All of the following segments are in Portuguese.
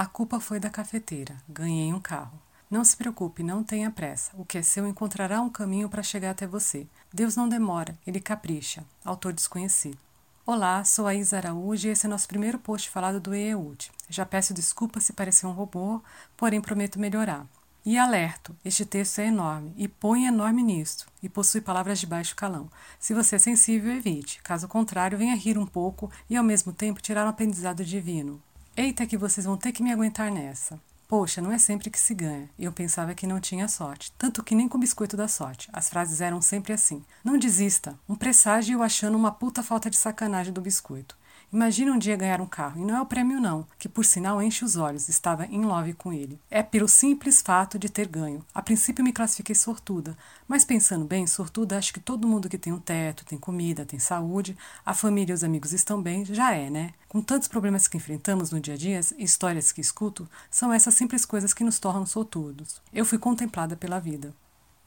A culpa foi da cafeteira. Ganhei um carro. Não se preocupe, não tenha pressa. O que é seu encontrará um caminho para chegar até você. Deus não demora, ele capricha. Autor desconhecido. Olá, sou a Isa Araújo e esse é nosso primeiro post falado do EEUD. Já peço desculpas se parecer um robô, porém prometo melhorar. E alerto, este texto é enorme e põe enorme nisto, e possui palavras de baixo calão. Se você é sensível, evite. Caso contrário, venha rir um pouco e ao mesmo tempo tirar um aprendizado divino. Eita, que vocês vão ter que me aguentar nessa. Poxa, não é sempre que se ganha. Eu pensava que não tinha sorte. Tanto que nem com o biscoito da sorte. As frases eram sempre assim. Não desista. Um presságio eu achando uma puta falta de sacanagem do biscoito. Imagine um dia ganhar um carro, e não é o prêmio não, que por sinal enche os olhos, estava em love com ele. É pelo simples fato de ter ganho. A princípio me classifiquei sortuda, mas pensando bem, sortuda acho que todo mundo que tem um teto, tem comida, tem saúde, a família e os amigos estão bem, já é, né? Com tantos problemas que enfrentamos no dia a dia, histórias que escuto, são essas simples coisas que nos tornam sortudos. Eu fui contemplada pela vida.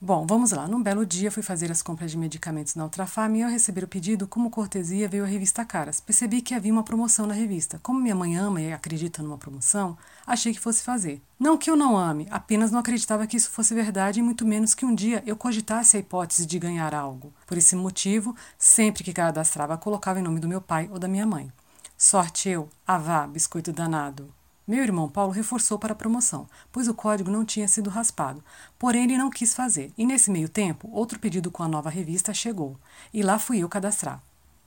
Bom, vamos lá. Num belo dia fui fazer as compras de medicamentos na Ultrafarm e ao receber o pedido, como cortesia, veio a revista Caras. Percebi que havia uma promoção na revista. Como minha mãe ama e acredita numa promoção, achei que fosse fazer. Não que eu não ame, apenas não acreditava que isso fosse verdade e muito menos que um dia eu cogitasse a hipótese de ganhar algo. Por esse motivo, sempre que cadastrava, colocava em nome do meu pai ou da minha mãe. Sorte eu, avá, biscoito danado. Meu irmão Paulo reforçou para a promoção, pois o código não tinha sido raspado. Porém, ele não quis fazer, e nesse meio tempo, outro pedido com a nova revista chegou, e lá fui eu cadastrar.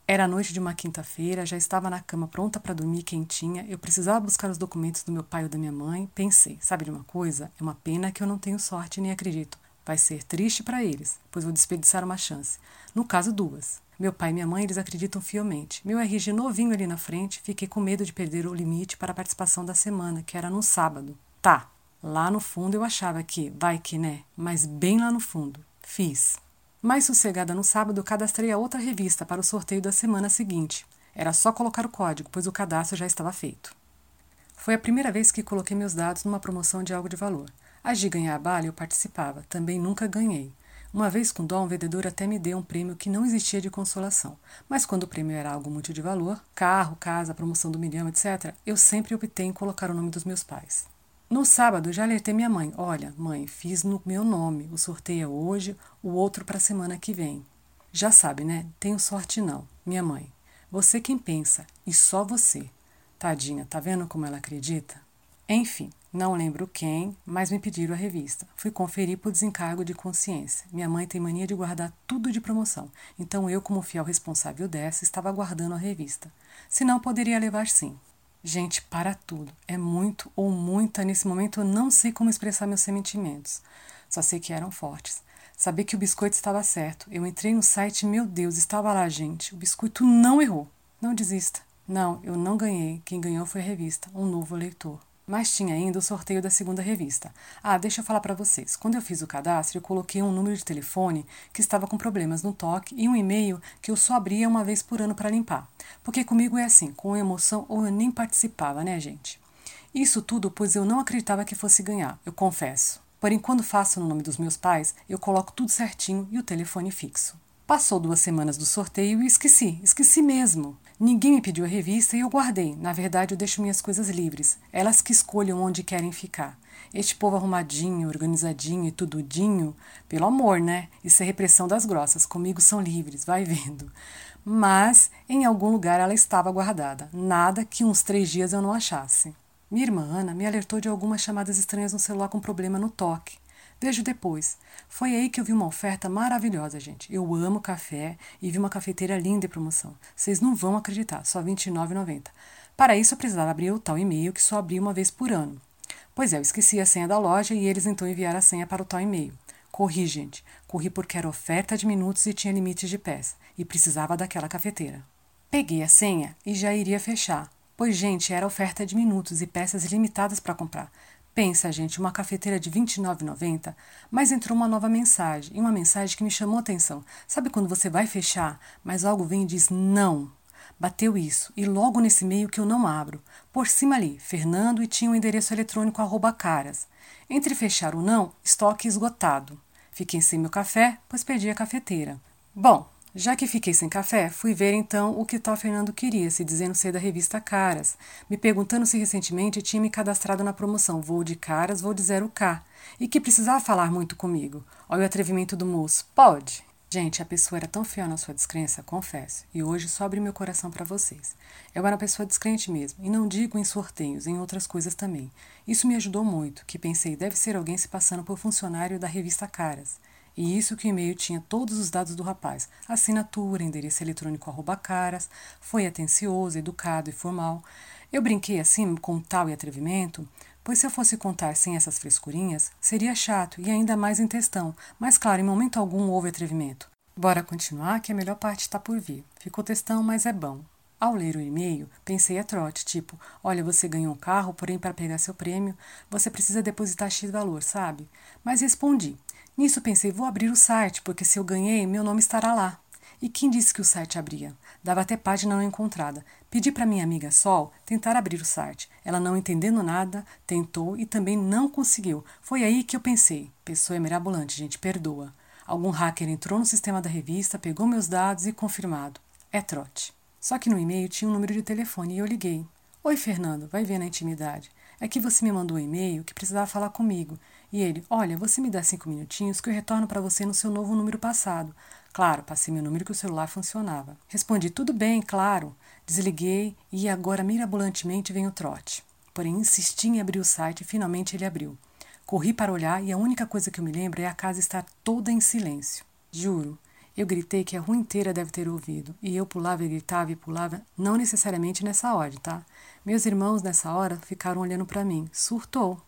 Era a noite de uma quinta-feira, já estava na cama pronta para dormir quentinha. Eu precisava buscar os documentos do meu pai ou da minha mãe. Pensei, sabe de uma coisa? É uma pena que eu não tenho sorte nem acredito. Vai ser triste para eles, pois vou desperdiçar uma chance. No caso, duas. Meu pai e minha mãe, eles acreditam fielmente. Meu RG novinho ali na frente, fiquei com medo de perder o limite para a participação da semana, que era no sábado. Tá, lá no fundo eu achava que, vai que né, mas bem lá no fundo. Fiz. Mais sossegada no sábado, cadastrei a outra revista para o sorteio da semana seguinte. Era só colocar o código, pois o cadastro já estava feito. Foi a primeira vez que coloquei meus dados numa promoção de algo de valor. As de ganhar bala eu participava, também nunca ganhei. Uma vez com dó, um vendedor até me deu um prêmio que não existia de consolação. Mas quando o prêmio era algo muito de valor, carro, casa, promoção do milhão, etc., eu sempre optei em colocar o nome dos meus pais. No sábado, já alertei minha mãe: Olha, mãe, fiz no meu nome. O sorteio é hoje, o outro para a semana que vem. Já sabe, né? Tenho sorte não. Minha mãe. Você quem pensa, e só você. Tadinha, tá vendo como ela acredita? Enfim, não lembro quem, mas me pediram a revista. Fui conferir por desencargo de consciência. Minha mãe tem mania de guardar tudo de promoção, então eu, como fiel responsável dessa, estava guardando a revista. Se não, poderia levar sim. Gente, para tudo. É muito ou muita. Nesse momento eu não sei como expressar meus sentimentos. Só sei que eram fortes. Saber que o biscoito estava certo. Eu entrei no site, meu Deus, estava lá, gente. O biscoito não errou. Não desista. Não, eu não ganhei. Quem ganhou foi a revista, um novo leitor. Mas tinha ainda o sorteio da segunda revista. Ah, deixa eu falar para vocês. Quando eu fiz o cadastro, eu coloquei um número de telefone que estava com problemas no toque e um e-mail que eu só abria uma vez por ano para limpar. Porque comigo é assim, com emoção ou eu nem participava, né, gente? Isso tudo pois eu não acreditava que fosse ganhar, eu confesso. Porém, quando faço no nome dos meus pais, eu coloco tudo certinho e o telefone fixo. Passou duas semanas do sorteio e esqueci, esqueci mesmo. Ninguém me pediu a revista e eu guardei. Na verdade, eu deixo minhas coisas livres. Elas que escolham onde querem ficar. Este povo arrumadinho, organizadinho e tududinho, pelo amor, né? Isso é repressão das grossas. Comigo são livres, vai vendo. Mas em algum lugar ela estava guardada. Nada que uns três dias eu não achasse. Minha irmã Ana me alertou de algumas chamadas estranhas no celular com problema no toque. Vejo depois. Foi aí que eu vi uma oferta maravilhosa, gente. Eu amo café e vi uma cafeteira linda em promoção. Vocês não vão acreditar, só R$ 29,90. Para isso eu precisava abrir o tal e-mail que só abria uma vez por ano. Pois é, eu esqueci a senha da loja e eles então enviaram a senha para o tal e-mail. Corri, gente. Corri porque era oferta de minutos e tinha limites de pés. E precisava daquela cafeteira. Peguei a senha e já iria fechar. Pois, gente, era oferta de minutos e peças limitadas para comprar. Pensa, gente, uma cafeteira de R$ 29,90, mas entrou uma nova mensagem, e uma mensagem que me chamou a atenção. Sabe quando você vai fechar, mas algo vem e diz não? Bateu isso, e logo nesse meio que eu não abro. Por cima ali, Fernando e tinha o um endereço eletrônico arroba caras. Entre fechar ou não, estoque esgotado. Fiquei sem meu café, pois perdi a cafeteira. Bom, Já que fiquei sem café, fui ver então o que tal Fernando queria, se dizendo ser da revista Caras, me perguntando se recentemente tinha me cadastrado na promoção Voo de Caras, voo de 0K, e que precisava falar muito comigo. Olha o atrevimento do moço. Pode. Gente, a pessoa era tão fiel na sua descrença, confesso, e hoje só abri meu coração para vocês. Eu era uma pessoa descrente mesmo, e não digo em sorteios, em outras coisas também. Isso me ajudou muito, que pensei deve ser alguém se passando por funcionário da revista Caras. E isso que o e-mail tinha todos os dados do rapaz: assinatura, endereço eletrônico arroba caras, foi atencioso, educado e formal. Eu brinquei assim com tal e atrevimento, pois se eu fosse contar sem essas frescurinhas, seria chato e ainda mais em textão, mas claro, em momento algum houve atrevimento. Bora continuar que a melhor parte está por vir. Ficou textão, mas é bom. Ao ler o e-mail, pensei a trote, tipo, olha, você ganhou um carro, porém para pegar seu prêmio, você precisa depositar X valor, sabe? Mas respondi, Nisso pensei, vou abrir o site, porque se eu ganhei, meu nome estará lá. E quem disse que o site abria? Dava até página não encontrada. Pedi para minha amiga Sol tentar abrir o site. Ela, não entendendo nada, tentou e também não conseguiu. Foi aí que eu pensei: pessoa é mirabolante, gente, perdoa. Algum hacker entrou no sistema da revista, pegou meus dados e confirmado. É trote. Só que no e-mail tinha um número de telefone e eu liguei. Oi, Fernando, vai ver na intimidade. É que você me mandou um e-mail que precisava falar comigo. E ele, olha, você me dá cinco minutinhos que eu retorno para você no seu novo número passado. Claro, passei meu número que o celular funcionava. Respondi, tudo bem, claro. Desliguei e agora mirabolantemente vem o trote. Porém, insisti em abrir o site e finalmente ele abriu. Corri para olhar e a única coisa que eu me lembro é a casa estar toda em silêncio. Juro, eu gritei que a rua inteira deve ter ouvido, e eu pulava e gritava e pulava, não necessariamente nessa ordem, tá? Meus irmãos, nessa hora, ficaram olhando para mim. Surtou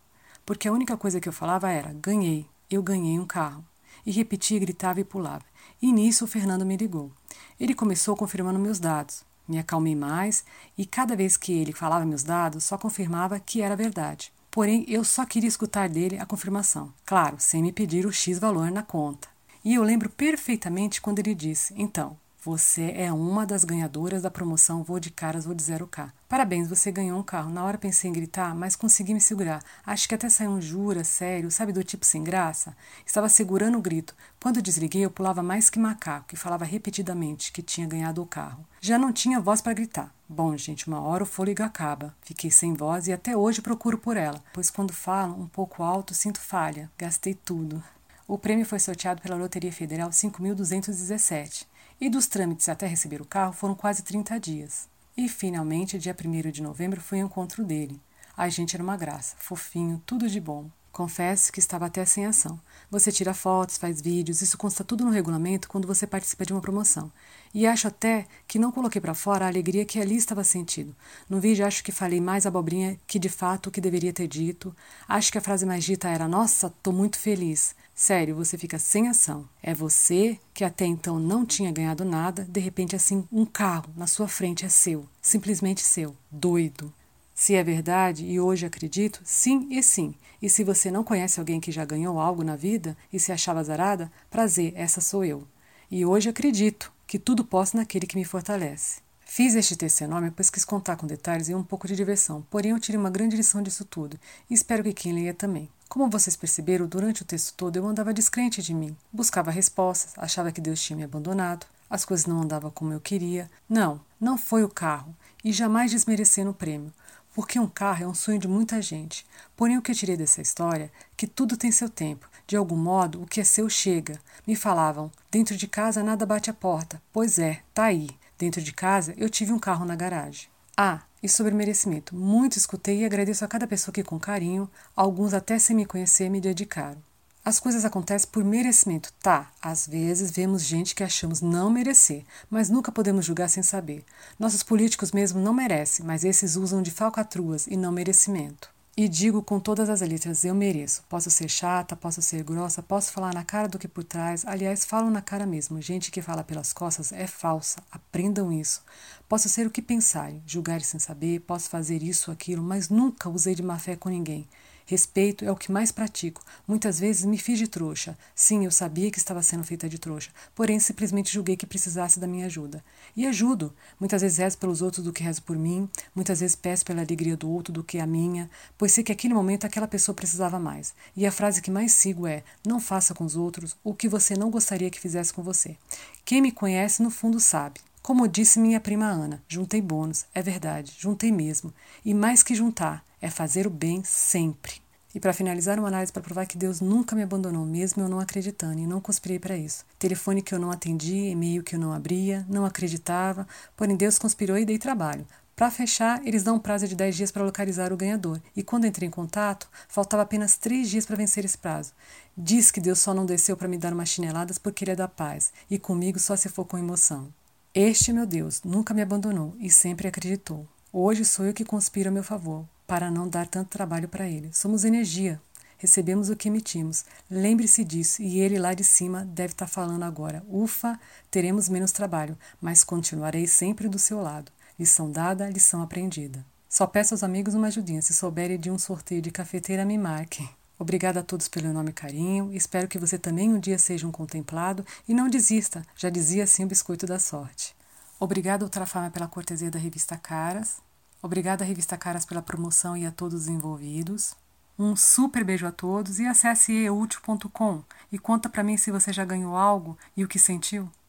porque a única coisa que eu falava era: ganhei, eu ganhei um carro. E repetia, gritava e pulava. E nisso o Fernando me ligou. Ele começou confirmando meus dados. Me acalmei mais e cada vez que ele falava meus dados, só confirmava que era verdade. Porém, eu só queria escutar dele a confirmação. Claro, sem me pedir o X valor na conta. E eu lembro perfeitamente quando ele disse: Então, você é uma das ganhadoras da promoção Voo de Caras Voo de 0K. Parabéns, você ganhou um carro. Na hora pensei em gritar, mas consegui me segurar. Acho que até saiu um jura, sério, sabe do tipo sem graça? Estava segurando o grito. Quando desliguei, eu pulava mais que macaco e falava repetidamente que tinha ganhado o carro. Já não tinha voz para gritar. Bom, gente, uma hora o fôlego acaba. Fiquei sem voz e até hoje procuro por ela, pois quando falo um pouco alto sinto falha. Gastei tudo. O prêmio foi sorteado pela Loteria Federal 5.217 e dos trâmites até receber o carro foram quase 30 dias. E finalmente, dia 1 de novembro, foi o encontro dele. A gente era uma graça, fofinho, tudo de bom. Confesso que estava até sem ação. Você tira fotos, faz vídeos, isso consta tudo no regulamento quando você participa de uma promoção. E acho até que não coloquei para fora a alegria que ali estava sentido. No vídeo acho que falei mais abobrinha que de fato o que deveria ter dito. Acho que a frase mais dita era: Nossa, tô muito feliz. Sério, você fica sem ação. É você que até então não tinha ganhado nada, de repente assim, um carro na sua frente é seu, simplesmente seu. Doido. Se é verdade, e hoje acredito, sim e sim. E se você não conhece alguém que já ganhou algo na vida e se achava azarada, prazer, essa sou eu. E hoje acredito que tudo posso naquele que me fortalece. Fiz este texto enorme, pois quis contar com detalhes e um pouco de diversão, porém eu tirei uma grande lição disso tudo, e espero que quem leia também. Como vocês perceberam, durante o texto todo eu andava descrente de mim. Buscava respostas, achava que Deus tinha me abandonado, as coisas não andavam como eu queria. Não, não foi o carro, e jamais desmerecendo o prêmio, porque um carro é um sonho de muita gente. Porém, o que eu tirei dessa história é que tudo tem seu tempo. De algum modo, o que é seu chega. Me falavam, dentro de casa nada bate a porta. Pois é, tá aí. Dentro de casa eu tive um carro na garagem. Ah, e sobre merecimento, muito escutei e agradeço a cada pessoa que, com carinho, alguns até sem me conhecer, me dedicaram. As coisas acontecem por merecimento, tá? Às vezes vemos gente que achamos não merecer, mas nunca podemos julgar sem saber. Nossos políticos mesmo não merecem, mas esses usam de falcatruas e não merecimento. E digo com todas as letras: eu mereço. Posso ser chata, posso ser grossa, posso falar na cara do que por trás. Aliás, falo na cara mesmo. Gente que fala pelas costas é falsa. Aprendam isso. Posso ser o que pensarem, julgar sem saber, posso fazer isso aquilo, mas nunca usei de má fé com ninguém. Respeito é o que mais pratico. Muitas vezes me fiz de trouxa. Sim, eu sabia que estava sendo feita de trouxa, porém simplesmente julguei que precisasse da minha ajuda. E ajudo. Muitas vezes rezo pelos outros do que rezo por mim, muitas vezes peço pela alegria do outro do que a minha, pois sei que naquele momento aquela pessoa precisava mais. E a frase que mais sigo é: não faça com os outros o que você não gostaria que fizesse com você. Quem me conhece no fundo sabe. Como disse minha prima Ana, juntei bônus, é verdade, juntei mesmo. E mais que juntar, é fazer o bem sempre. E para finalizar, uma análise para provar que Deus nunca me abandonou, mesmo eu não acreditando, e não conspirei para isso. Telefone que eu não atendi, e-mail que eu não abria, não acreditava, porém Deus conspirou e dei trabalho. Para fechar, eles dão um prazo de 10 dias para localizar o ganhador, e quando entrei em contato, faltava apenas 3 dias para vencer esse prazo. Diz que Deus só não desceu para me dar umas chineladas porque Ele é da paz, e comigo só se for com emoção. Este meu Deus nunca me abandonou e sempre acreditou. Hoje sou eu que conspiro a meu favor, para não dar tanto trabalho para ele. Somos energia, recebemos o que emitimos. Lembre-se disso, e ele lá de cima deve estar tá falando agora. Ufa, teremos menos trabalho, mas continuarei sempre do seu lado. Lição dada, lição aprendida. Só peço aos amigos uma ajudinha. Se souberem de um sorteio de cafeteira, me marquem. Obrigada a todos pelo nome e carinho. Espero que você também um dia seja um contemplado e não desista, já dizia assim o biscoito da sorte. Obrigada Ultrafarma pela cortesia da revista Caras. Obrigada Revista Caras pela promoção e a todos os envolvidos. Um super beijo a todos e acesse eútil.com e conta para mim se você já ganhou algo e o que sentiu.